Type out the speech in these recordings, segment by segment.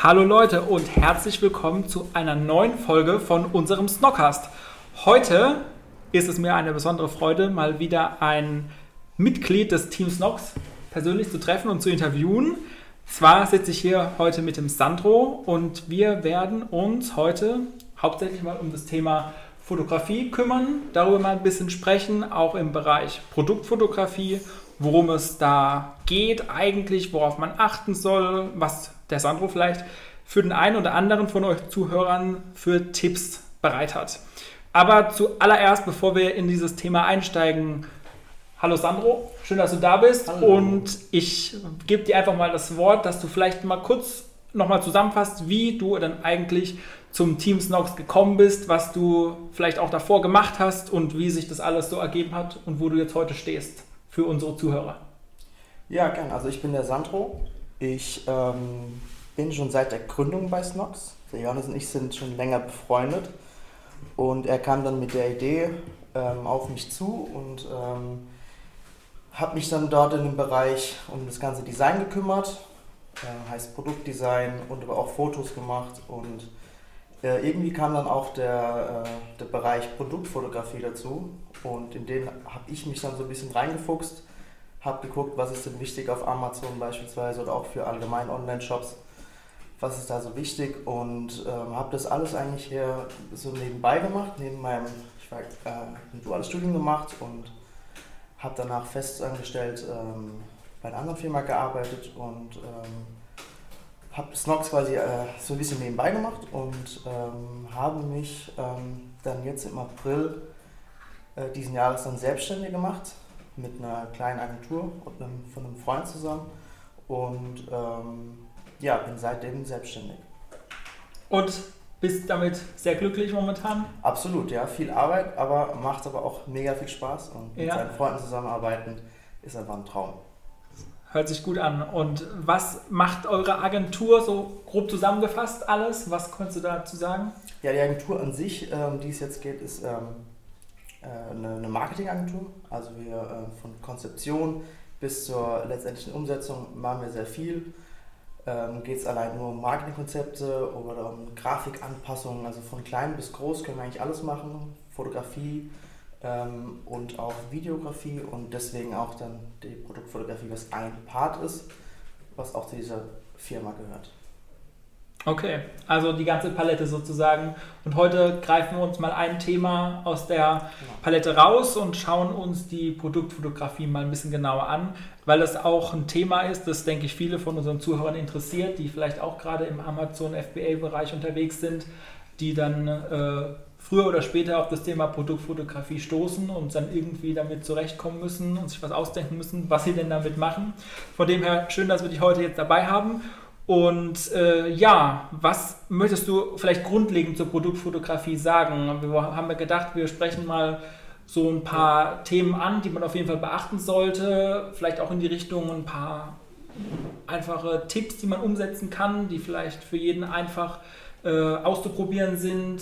Hallo Leute und herzlich willkommen zu einer neuen Folge von unserem Snockcast. Heute ist es mir eine besondere Freude, mal wieder ein Mitglied des Teams Nox persönlich zu treffen und zu interviewen. Zwar sitze ich hier heute mit dem Sandro und wir werden uns heute hauptsächlich mal um das Thema Fotografie kümmern, darüber mal ein bisschen sprechen, auch im Bereich Produktfotografie, worum es da geht eigentlich, worauf man achten soll, was der Sandro vielleicht für den einen oder anderen von euch Zuhörern für Tipps bereit hat. Aber zuallererst, bevor wir in dieses Thema einsteigen, hallo Sandro, schön, dass du da bist. Hallo. Und ich gebe dir einfach mal das Wort, dass du vielleicht mal kurz nochmal zusammenfasst, wie du dann eigentlich zum Team Snox gekommen bist, was du vielleicht auch davor gemacht hast und wie sich das alles so ergeben hat und wo du jetzt heute stehst für unsere Zuhörer. Ja, gern. Also ich bin der Sandro. Ich ähm, bin schon seit der Gründung bei Snox. Der Johannes und ich sind schon länger befreundet. Und er kam dann mit der Idee ähm, auf mich zu und ähm, habe mich dann dort in dem Bereich um das ganze Design gekümmert, äh, heißt Produktdesign und aber auch Fotos gemacht und äh, irgendwie kam dann auch der, äh, der Bereich Produktfotografie dazu und in den habe ich mich dann so ein bisschen reingefuchst, habe geguckt, was ist denn wichtig auf Amazon beispielsweise oder auch für allgemein Online-Shops. Was ist da so wichtig? Und ähm, habe das alles eigentlich hier so nebenbei gemacht, neben meinem, ich war äh, ein duales Studium gemacht und habe danach festangestellt ähm, bei einer anderen Firma gearbeitet und ähm, habe Snox quasi äh, so ein bisschen nebenbei gemacht und ähm, habe mich ähm, dann jetzt im April äh, diesen Jahres dann selbstständig gemacht mit einer kleinen Agentur von einem Freund zusammen und ähm, ja, bin seitdem selbstständig. Und bist damit sehr glücklich momentan? Absolut, ja. Viel Arbeit, aber macht aber auch mega viel Spaß. Und mit ja. seinen Freunden zusammenarbeiten ist einfach ein Traum. Hört sich gut an. Und was macht eure Agentur so grob zusammengefasst alles? Was könntest du dazu sagen? Ja, die Agentur an sich, ähm, die es jetzt geht, ist ähm, äh, eine Marketingagentur. Also wir äh, von Konzeption bis zur letztendlichen Umsetzung machen wir sehr viel ähm, geht es allein nur um Marketingkonzepte oder um Grafikanpassungen. Also von klein bis groß können wir eigentlich alles machen. Fotografie ähm, und auch Videografie und deswegen auch dann die Produktfotografie, was ein Part ist, was auch zu dieser Firma gehört. Okay, also die ganze Palette sozusagen. Und heute greifen wir uns mal ein Thema aus der genau. Palette raus und schauen uns die Produktfotografie mal ein bisschen genauer an, weil es auch ein Thema ist, das denke ich viele von unseren Zuhörern interessiert, die vielleicht auch gerade im Amazon FBA-Bereich unterwegs sind, die dann äh, früher oder später auf das Thema Produktfotografie stoßen und dann irgendwie damit zurechtkommen müssen und sich was ausdenken müssen, was sie denn damit machen. Von dem her schön, dass wir dich heute jetzt dabei haben. Und äh, ja, was möchtest du vielleicht grundlegend zur Produktfotografie sagen? Wir haben ja gedacht, wir sprechen mal so ein paar Themen an, die man auf jeden Fall beachten sollte. Vielleicht auch in die Richtung ein paar einfache Tipps, die man umsetzen kann, die vielleicht für jeden einfach äh, auszuprobieren sind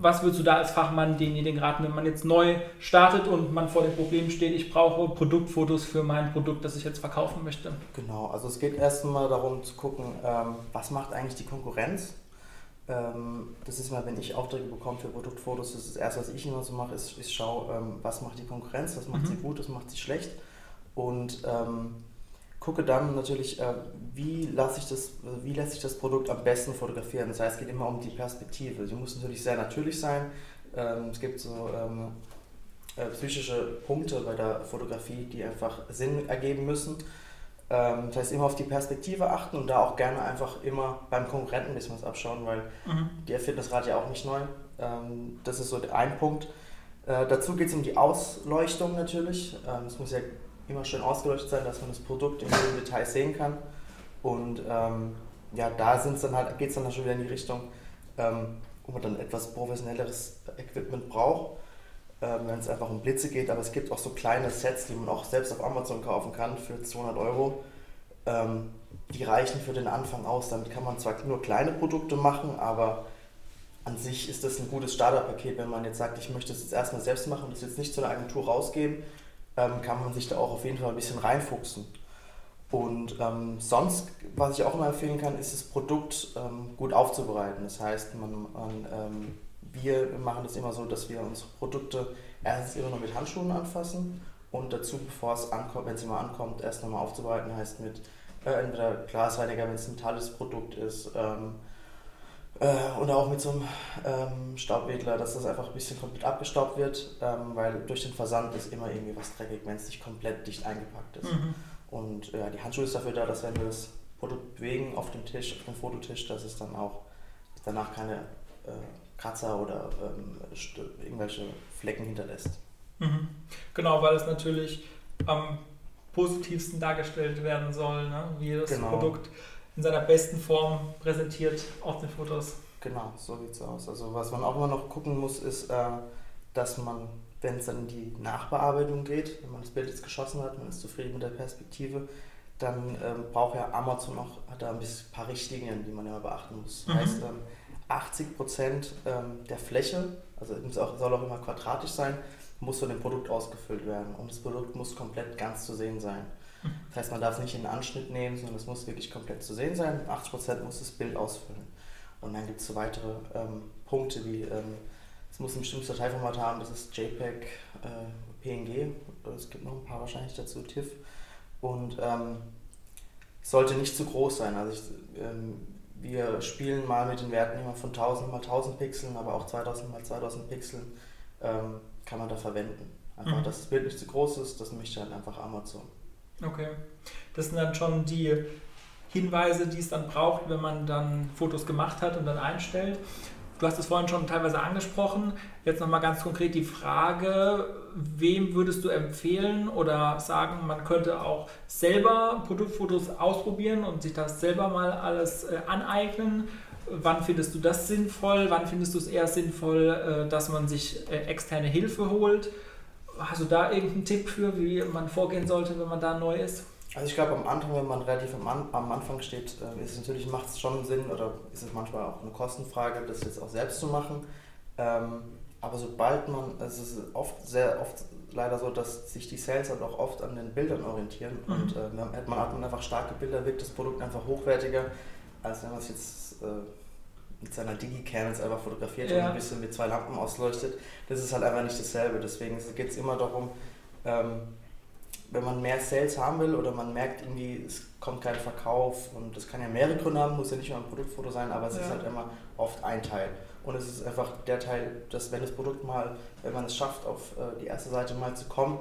was würdest du da als Fachmann denjenigen raten, wenn man jetzt neu startet und man vor dem Problem steht, ich brauche Produktfotos für mein Produkt, das ich jetzt verkaufen möchte? Genau, also es geht erstmal darum zu gucken, ähm, was macht eigentlich die Konkurrenz? Ähm, das ist mal, wenn ich Aufträge bekomme für Produktfotos, das ist das Erste, was ich immer so mache, ist, ich schaue, ähm, was macht die Konkurrenz, was macht mhm. sie gut, was macht sie schlecht und gucke dann natürlich, äh, wie, lasse ich das, wie lässt sich das Produkt am besten fotografieren. Das heißt, es geht immer um die Perspektive. Sie muss natürlich sehr natürlich sein. Ähm, es gibt so ähm, äh, psychische Punkte bei der Fotografie, die einfach Sinn ergeben müssen. Ähm, das heißt, immer auf die Perspektive achten und da auch gerne einfach immer beim Konkurrenten ein bisschen was abschauen, weil mhm. die erfinden das Rad ja auch nicht neu. Das ist so ein Punkt. Äh, dazu geht es um die Ausleuchtung natürlich. Es muss ja immer schön ausgeleuchtet sein, dass man das Produkt in jedem Detail sehen kann. Und ähm, ja, da dann halt, geht es dann schon wieder in die Richtung, ähm, wo man dann etwas professionelleres Equipment braucht, ähm, wenn es einfach um Blitze geht. Aber es gibt auch so kleine Sets, die man auch selbst auf Amazon kaufen kann für 200 Euro. Ähm, die reichen für den Anfang aus. Damit kann man zwar nur kleine Produkte machen, aber an sich ist das ein gutes Starterpaket, wenn man jetzt sagt, ich möchte es jetzt erstmal selbst machen und das jetzt nicht zu einer Agentur rausgeben, ähm, kann man sich da auch auf jeden Fall ein bisschen reinfuchsen. Und ähm, sonst, was ich auch immer empfehlen kann, ist das Produkt ähm, gut aufzubereiten. Das heißt, man, man ähm, wir machen das immer so, dass wir unsere Produkte erstens immer noch mit Handschuhen anfassen und dazu, bevor es ankommt, wenn es immer ankommt, erst nochmal aufzubereiten, heißt mit äh, entweder Glasreiniger, wenn es ein metallisches Produkt ist, ähm, äh, oder auch mit so einem ähm, Staubwedler, dass das einfach ein bisschen komplett abgestaubt wird, ähm, weil durch den Versand ist immer irgendwie was dreckig, wenn es nicht komplett dicht eingepackt ist. Mhm. Und ja, die Handschuhe ist dafür da, dass wenn wir das Produkt bewegen auf dem Tisch, auf dem Fototisch, dass es dann auch danach keine äh, Kratzer oder ähm, irgendwelche Flecken hinterlässt. Mhm. Genau, weil es natürlich am positivsten dargestellt werden soll, ne? wie das genau. Produkt in seiner besten Form präsentiert auf den Fotos. Genau, so sieht es aus. Also was man auch immer noch gucken muss, ist, äh, dass man wenn es dann in die Nachbearbeitung geht, wenn man das Bild jetzt geschossen hat, man ist zufrieden mit der Perspektive, dann ähm, braucht ja Amazon noch, hat da ein bisschen, paar Richtlinien, die man ja beachten muss. Das mhm. heißt, ähm, 80 Prozent ähm, der Fläche, also es auch, soll auch immer quadratisch sein, muss von dem Produkt ausgefüllt werden. Und das Produkt muss komplett ganz zu sehen sein. Das heißt, man darf es nicht in einen Anschnitt nehmen, sondern es muss wirklich komplett zu sehen sein. 80 Prozent muss das Bild ausfüllen. Und dann gibt es so weitere ähm, Punkte wie ähm, es muss ein bestimmtes Dateiformat haben, das ist JPEG, äh, PNG, es gibt noch ein paar wahrscheinlich dazu, TIFF. Und ähm, sollte nicht zu groß sein. Also ich, ähm, wir spielen mal mit den Werten immer von 1000 mal 1000 Pixeln, aber auch 2000 mal 2000 Pixeln ähm, kann man da verwenden. Einfach, mhm. dass das Bild nicht zu groß ist, das möchte halt einfach Amazon. Okay. Das sind dann schon die Hinweise, die es dann braucht, wenn man dann Fotos gemacht hat und dann einstellt. Du hast es vorhin schon teilweise angesprochen. Jetzt nochmal ganz konkret die Frage, wem würdest du empfehlen oder sagen, man könnte auch selber Produktfotos ausprobieren und sich das selber mal alles äh, aneignen? Wann findest du das sinnvoll? Wann findest du es eher sinnvoll, äh, dass man sich äh, externe Hilfe holt? Hast du da irgendeinen Tipp für, wie man vorgehen sollte, wenn man da neu ist? Also ich glaube am Anfang, wenn man relativ am, am Anfang steht, äh, ist es natürlich, macht es schon Sinn oder ist es manchmal auch eine Kostenfrage, das jetzt auch selbst zu machen. Ähm, aber sobald man, es ist oft sehr oft leider so, dass sich die Sales halt auch oft an den Bildern orientieren mhm. und äh, hat man hat man einfach starke Bilder, wirkt das Produkt einfach hochwertiger, als wenn man es jetzt äh, mit seiner Digicam jetzt einfach fotografiert ja. und ein bisschen mit zwei Lampen ausleuchtet. Das ist halt einfach nicht dasselbe. Deswegen geht es immer darum, ähm, wenn man mehr Sales haben will oder man merkt irgendwie, es kommt kein Verkauf und das kann ja mehrere Gründe haben, muss ja nicht nur ein Produktfoto sein, aber es ja. ist halt immer oft ein Teil. Und es ist einfach der Teil, dass wenn das Produkt mal, wenn man es schafft, auf äh, die erste Seite mal zu kommen,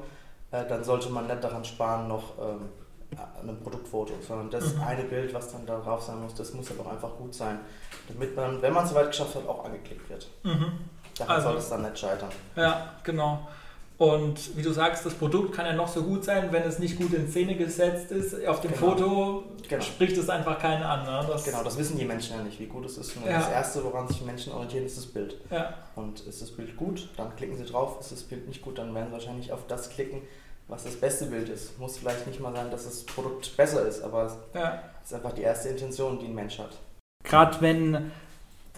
äh, dann sollte man nicht daran sparen, noch ähm, einem Produktfoto, sondern das mhm. eine Bild, was dann da drauf sein muss, das muss aber auch einfach gut sein, damit man, wenn man es soweit geschafft hat, auch angeklickt wird. Mhm. Daran also, soll es dann nicht scheitern. Ja, genau. Und wie du sagst, das Produkt kann ja noch so gut sein, wenn es nicht gut in Szene gesetzt ist. Auf dem genau. Foto genau. spricht es einfach keinen an. Ne? Das genau, das wissen die Menschen ja nicht, wie gut es ist. Ja. Das Erste, woran sich Menschen orientieren, ist das Bild. Ja. Und ist das Bild gut, dann klicken sie drauf. Ist das Bild nicht gut, dann werden sie wahrscheinlich auf das klicken, was das beste Bild ist. Muss vielleicht nicht mal sein, dass das Produkt besser ist, aber es ja. ist einfach die erste Intention, die ein Mensch hat. Gerade wenn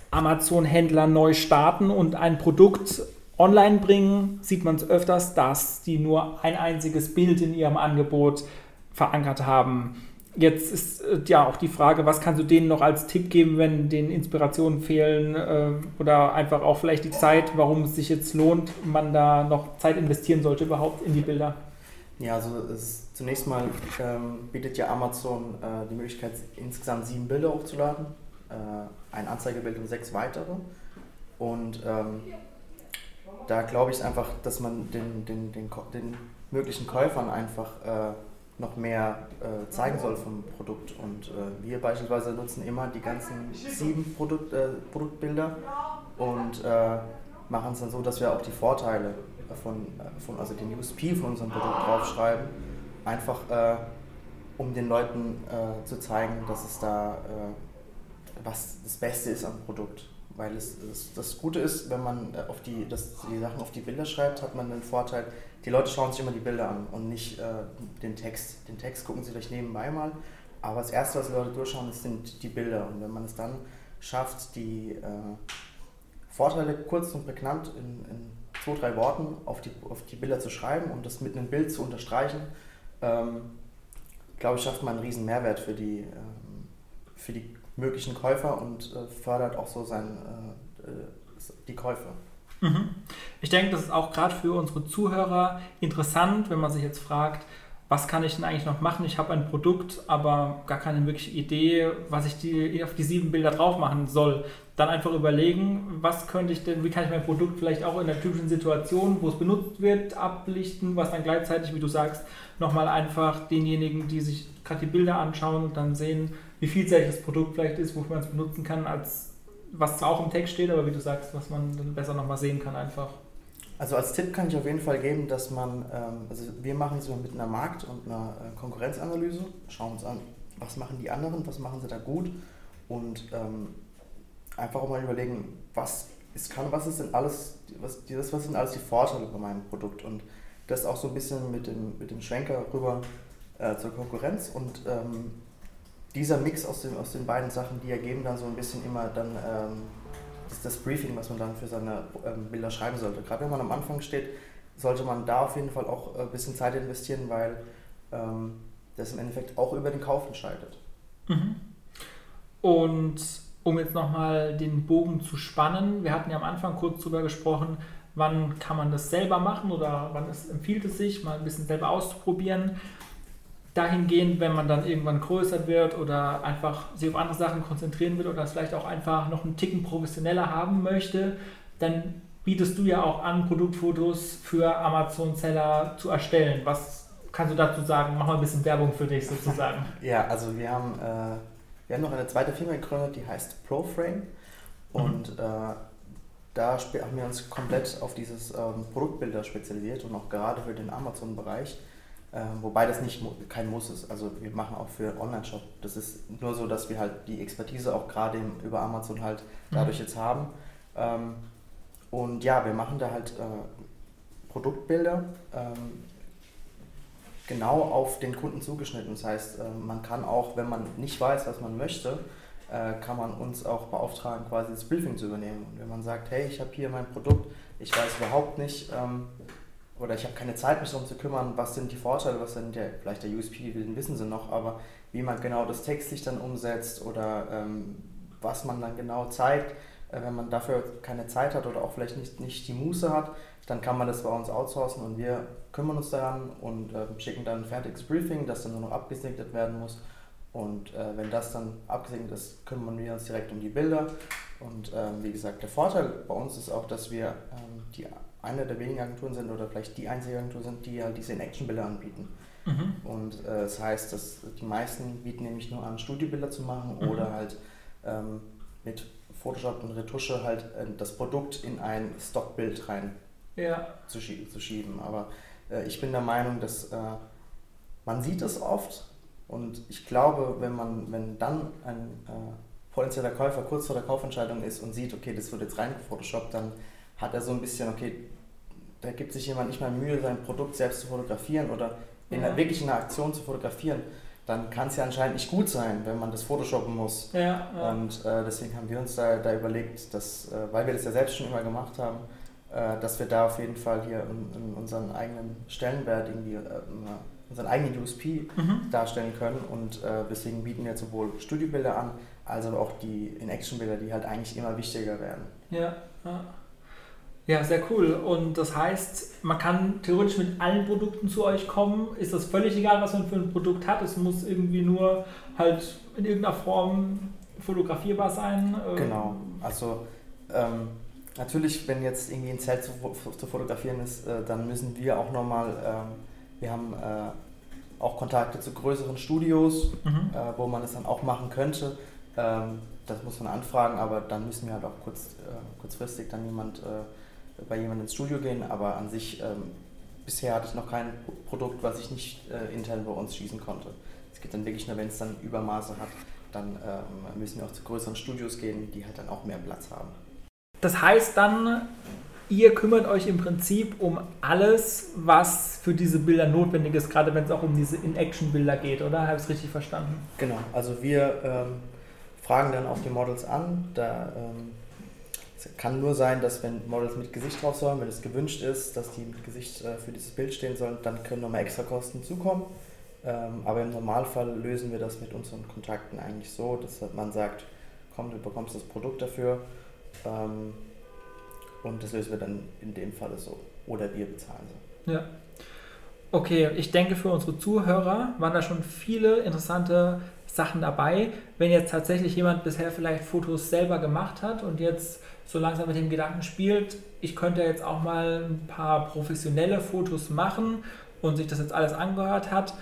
Amazon-Händler neu starten und ein Produkt online bringen, sieht man es öfters, dass die nur ein einziges Bild in ihrem Angebot verankert haben. Jetzt ist äh, ja auch die Frage, was kannst du denen noch als Tipp geben, wenn denen Inspirationen fehlen äh, oder einfach auch vielleicht die Zeit, warum es sich jetzt lohnt, man da noch Zeit investieren sollte überhaupt in die Bilder? Ja, also ist, zunächst mal ähm, bietet ja Amazon äh, die Möglichkeit, insgesamt sieben Bilder hochzuladen, äh, ein Anzeigebild und sechs weitere. Und ähm, da glaube ich einfach, dass man den, den, den, den möglichen Käufern einfach äh, noch mehr äh, zeigen soll vom Produkt. Und äh, wir beispielsweise nutzen immer die ganzen sieben Produkt, äh, Produktbilder und äh, machen es dann so, dass wir auch die Vorteile von, äh, von also den USP von unserem Produkt draufschreiben. Einfach um den Leuten zu zeigen, dass es da was das Beste ist am Produkt. Weil es, es, das Gute ist, wenn man äh, auf die, das, die Sachen auf die Bilder schreibt, hat man den Vorteil, die Leute schauen sich immer die Bilder an und nicht äh, den Text. Den Text gucken sie vielleicht nebenbei mal, aber das Erste, was die Leute durchschauen, sind die Bilder. Und wenn man es dann schafft, die äh, Vorteile kurz und prägnant in, in, zwei, drei Worten auf die, auf die Bilder zu schreiben und das mit einem Bild zu unterstreichen, ähm, glaube ich, schafft man einen riesen Mehrwert für die, ähm, für die möglichen Käufer und äh, fördert auch so sein, äh, äh die Käufe. Mhm. Ich denke, das ist auch gerade für unsere Zuhörer interessant, wenn man sich jetzt fragt, was kann ich denn eigentlich noch machen? Ich habe ein Produkt, aber gar keine wirkliche Idee, was ich die, auf die sieben Bilder drauf machen soll. Dann einfach überlegen, was könnte ich denn, wie kann ich mein Produkt vielleicht auch in der typischen Situation, wo es benutzt wird, ablichten, was dann gleichzeitig, wie du sagst, nochmal einfach denjenigen, die sich gerade die Bilder anschauen und dann sehen, wie vielseitig das Produkt vielleicht ist, wofür man es benutzen kann, als was zwar auch im Text steht, aber wie du sagst, was man dann besser nochmal sehen kann einfach. Also als Tipp kann ich auf jeden Fall geben, dass man, ähm, also wir machen es mit einer Markt- und einer äh, Konkurrenzanalyse, schauen uns an, was machen die anderen, was machen sie da gut? Und ähm, einfach auch mal überlegen, was ist, kann, was ist denn alles, was, was sind alles die Vorteile bei meinem Produkt? Und das auch so ein bisschen mit dem, mit dem Schwenker rüber äh, zur Konkurrenz. Und ähm, dieser Mix aus, dem, aus den beiden Sachen, die ergeben dann so ein bisschen immer dann ähm, das, das, Briefing, was man dann für seine ähm, Bilder schreiben sollte. Gerade wenn man am Anfang steht, sollte man da auf jeden Fall auch ein bisschen Zeit investieren, weil ähm, das im Endeffekt auch über den Kauf entscheidet. Mhm. Und um jetzt nochmal den Bogen zu spannen, wir hatten ja am Anfang kurz darüber gesprochen, wann kann man das selber machen oder wann es empfiehlt es sich, mal ein bisschen selber auszuprobieren dahingehend, wenn man dann irgendwann größer wird oder einfach sich auf andere Sachen konzentrieren will oder es vielleicht auch einfach noch einen Ticken professioneller haben möchte, dann bietest du ja auch an, Produktfotos für Amazon-Seller zu erstellen. Was kannst du dazu sagen? Mach mal ein bisschen Werbung für dich sozusagen. ja, also wir haben, äh, wir haben noch eine zweite Firma gegründet, die heißt ProFrame und mhm. äh, da haben wir uns komplett auf dieses ähm, Produktbilder spezialisiert und auch gerade für den Amazon-Bereich wobei das nicht kein Muss ist. Also wir machen auch für Online-Shop. Das ist nur so, dass wir halt die Expertise auch gerade über Amazon halt dadurch mhm. jetzt haben. Ähm, und ja, wir machen da halt äh, Produktbilder ähm, genau auf den Kunden zugeschnitten. Das heißt, äh, man kann auch, wenn man nicht weiß, was man möchte, äh, kann man uns auch beauftragen, quasi das Briefing zu übernehmen. Und wenn man sagt, hey, ich habe hier mein Produkt, ich weiß überhaupt nicht, oder ich habe keine Zeit, mich darum zu kümmern, was sind die Vorteile, was sind der, vielleicht der USP, den wissen sie noch, aber wie man genau das textlich dann umsetzt oder ähm, was man dann genau zeigt, äh, wenn man dafür keine Zeit hat oder auch vielleicht nicht, nicht die Muße hat, dann kann man das bei uns outsourcen und wir kümmern uns daran und äh, schicken dann ein fertiges Briefing, das dann nur noch abgesegnet werden muss. Und äh, wenn das dann abgesegnet ist, kümmern wir uns direkt um die Bilder. Und ähm, wie gesagt, der Vorteil bei uns ist auch, dass wir ähm, die eine der wenigen Agenturen sind oder vielleicht die einzige Agentur sind, die halt diese In-Action-Bilder anbieten. Mhm. Und äh, das heißt, dass die meisten bieten nämlich nur an, Studiobilder zu machen mhm. oder halt ähm, mit Photoshop und Retusche halt äh, das Produkt in ein Stockbild rein ja. zu, schie zu, schieben. Aber äh, ich bin der Meinung, dass äh, man sieht es oft und ich glaube, wenn man, wenn dann ein äh, potenzieller Käufer kurz vor der Kaufentscheidung ist und sieht, okay, das wird jetzt rein gefotoshoppt, dann hat er so ein bisschen, okay, da gibt sich jemand nicht mal Mühe, sein Produkt selbst zu fotografieren oder in ja. wirklich in einer Aktion zu fotografieren, dann kann es ja anscheinend nicht gut sein, wenn man das photoshoppen muss. Ja, ja. Und äh, deswegen haben wir uns da, da überlegt, dass, äh, weil wir das ja selbst schon immer gemacht haben, äh, dass wir da auf jeden Fall hier in, in unseren eigenen Stellenwert irgendwie, äh, unseren eigenen USP mhm. darstellen können. Und äh, deswegen bieten wir sowohl Studiobilder an, als auch die In-Action-Bilder, die halt eigentlich immer wichtiger werden. Ja, ja. Ja, sehr cool. Und das heißt, man kann theoretisch mit allen Produkten zu euch kommen. Ist das völlig egal, was man für ein Produkt hat? Es muss irgendwie nur halt in irgendeiner Form fotografierbar sein. Ähm, genau. Also ähm, natürlich, wenn jetzt irgendwie ein Zelt zu, zu fotografieren ist, äh, dann müssen wir auch nochmal, ähm, wir haben äh, auch Kontakte zu größeren Studios, mhm. äh, wo man es dann auch machen könnte. Ähm, das muss man anfragen, aber dann müssen wir halt auch kurz, äh, kurzfristig dann jemand äh, bei jemandem ins Studio gehen, aber an sich ähm, bisher hatte ich noch kein Produkt, was ich nicht äh, intern bei uns schießen konnte. Es geht dann wirklich nur, wenn es dann Übermaße hat. dann ähm, müssen wir auch zu größeren Studios gehen, die halt dann auch mehr Platz haben. Das heißt dann, ihr kümmert euch im Prinzip um alles, was für diese Bilder notwendig ist, gerade wenn es auch um diese In-Action-Bilder geht, oder? Habe ich es richtig verstanden? Genau, also wir ähm, fragen dann auch die Models an. Da ähm, es kann nur sein, dass wenn Models mit Gesicht drauf sollen, wenn es gewünscht ist, dass die mit Gesicht äh, für dieses Bild stehen sollen, dann können nochmal extra Kosten zukommen. Ähm, aber im Normalfall lösen wir das mit unseren Kontakten eigentlich so, dass man sagt, komm, du bekommst das Produkt dafür. Ähm, und das lösen wir dann in dem Falle so. Oder wir bezahlen sie. Ja. Okay, ich denke, für unsere Zuhörer waren da schon viele interessante Sachen dabei. Wenn jetzt tatsächlich jemand bisher vielleicht Fotos selber gemacht hat und jetzt so langsam mit dem Gedanken spielt, ich könnte jetzt auch mal ein paar professionelle Fotos machen und sich das jetzt alles angehört hat,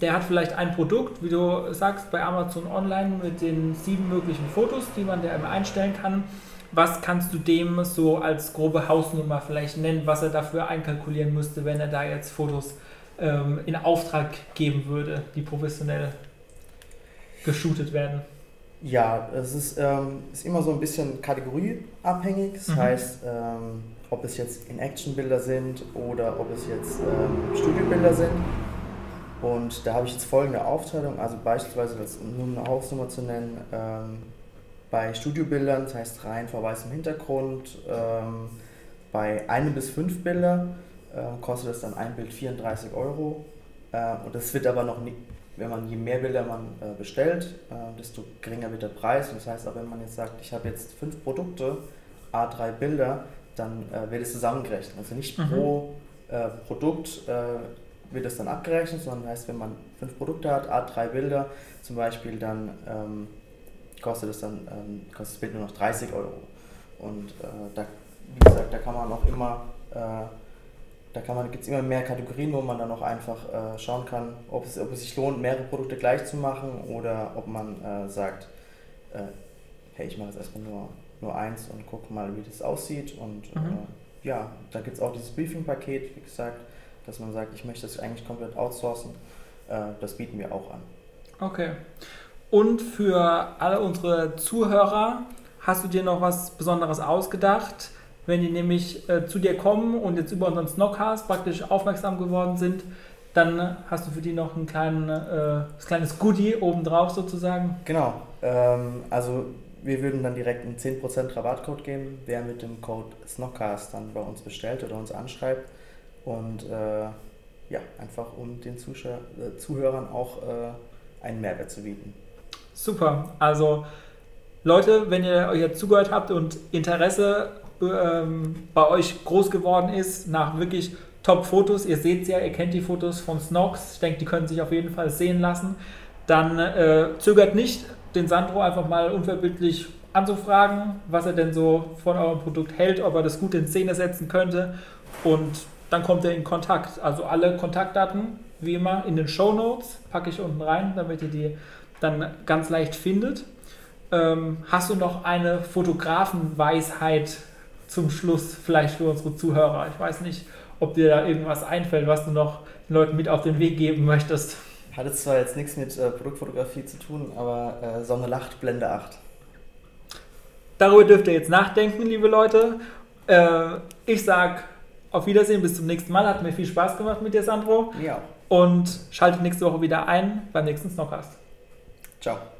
der hat vielleicht ein Produkt, wie du sagst, bei Amazon Online mit den sieben möglichen Fotos, die man da einstellen kann was kannst du dem so als grobe Hausnummer vielleicht nennen, was er dafür einkalkulieren müsste, wenn er da jetzt Fotos ähm, in Auftrag geben würde, die professionell geshootet werden? Ja, es ist, ähm, ist immer so ein bisschen kategorieabhängig. Das mhm. heißt, ähm, ob es jetzt In-Action-Bilder sind oder ob es jetzt ähm, Studiobilder sind. Und da habe ich jetzt folgende Aufteilung, also beispielsweise, nur eine Hausnummer zu nennen, ähm, bei Studiobildern, das heißt rein vor weißem Hintergrund, ähm, bei einem bis fünf Bilder äh, kostet es dann ein Bild 34 Euro. Äh, und das wird aber noch nicht, wenn man je mehr Bilder man äh, bestellt, äh, desto geringer wird der Preis. Und das heißt auch, wenn man jetzt sagt, ich habe jetzt fünf Produkte, A3 Bilder, dann äh, wird es zusammengerechnet. Also nicht mhm. pro äh, Produkt wird es dann abgerechnet, sondern heißt, wenn man fünf Produkte hat, A3 Bilder zum Beispiel, dann ähm, kostet es dann ähm, kostet das Bild nur noch 30 Euro. Und äh, da, wie gesagt, da kann man auch immer, äh, da kann man, gibt es immer mehr Kategorien, wo man dann auch einfach äh, schauen kann, ob es, ob es sich lohnt, mehrere Produkte gleich zu machen oder ob man äh, sagt, äh, hey, ich mache jetzt erstmal nur, nur eins und gucke mal, wie das aussieht. Und äh, mhm. ja, da gibt es auch dieses Briefing-Paket, wie gesagt, dass man sagt, ich möchte das eigentlich komplett outsourcen. das bieten wir auch an. Okay. Und für alle unsere Zuhörer hast du dir noch was Besonderes ausgedacht. Wenn die nämlich äh, zu dir kommen und jetzt über unseren Snockcast praktisch aufmerksam geworden sind, dann hast du für die noch ein kleinen, äh, kleines Goodie obendrauf sozusagen. Genau. Ähm, also wir würden dann direkt einen 10% Rabattcode geben, wer mit dem Code Snockcast dann bei uns bestellt oder uns anschreibt. Und äh, ja, einfach um den Zuschau äh, Zuhörern auch äh, einen Mehrwert zu bieten. Super. Also Leute, wenn ihr euch jetzt zugehört habt und Interesse ähm, bei euch groß geworden ist nach wirklich Top-Fotos, ihr seht es ja, ihr kennt die Fotos von Snox, ich denke, die können sich auf jeden Fall sehen lassen, dann äh, zögert nicht, den Sandro einfach mal unverbindlich anzufragen, was er denn so von eurem Produkt hält, ob er das gut in Szene setzen könnte und dann kommt er in Kontakt. Also alle Kontaktdaten, wie immer, in den Show Notes packe ich unten rein, damit ihr die dann ganz leicht findet. Ähm, hast du noch eine Fotografenweisheit zum Schluss vielleicht für unsere Zuhörer? Ich weiß nicht, ob dir da irgendwas einfällt, was du noch den Leuten mit auf den Weg geben möchtest. Hat es zwar jetzt nichts mit äh, Produktfotografie zu tun, aber äh, Sonne lacht, Blende 8. Darüber dürft ihr jetzt nachdenken, liebe Leute. Äh, ich sage auf Wiedersehen, bis zum nächsten Mal. Hat mir viel Spaß gemacht mit dir, Sandro. Ja. Und schaltet nächste Woche wieder ein beim nächsten Snockcast. Ciao.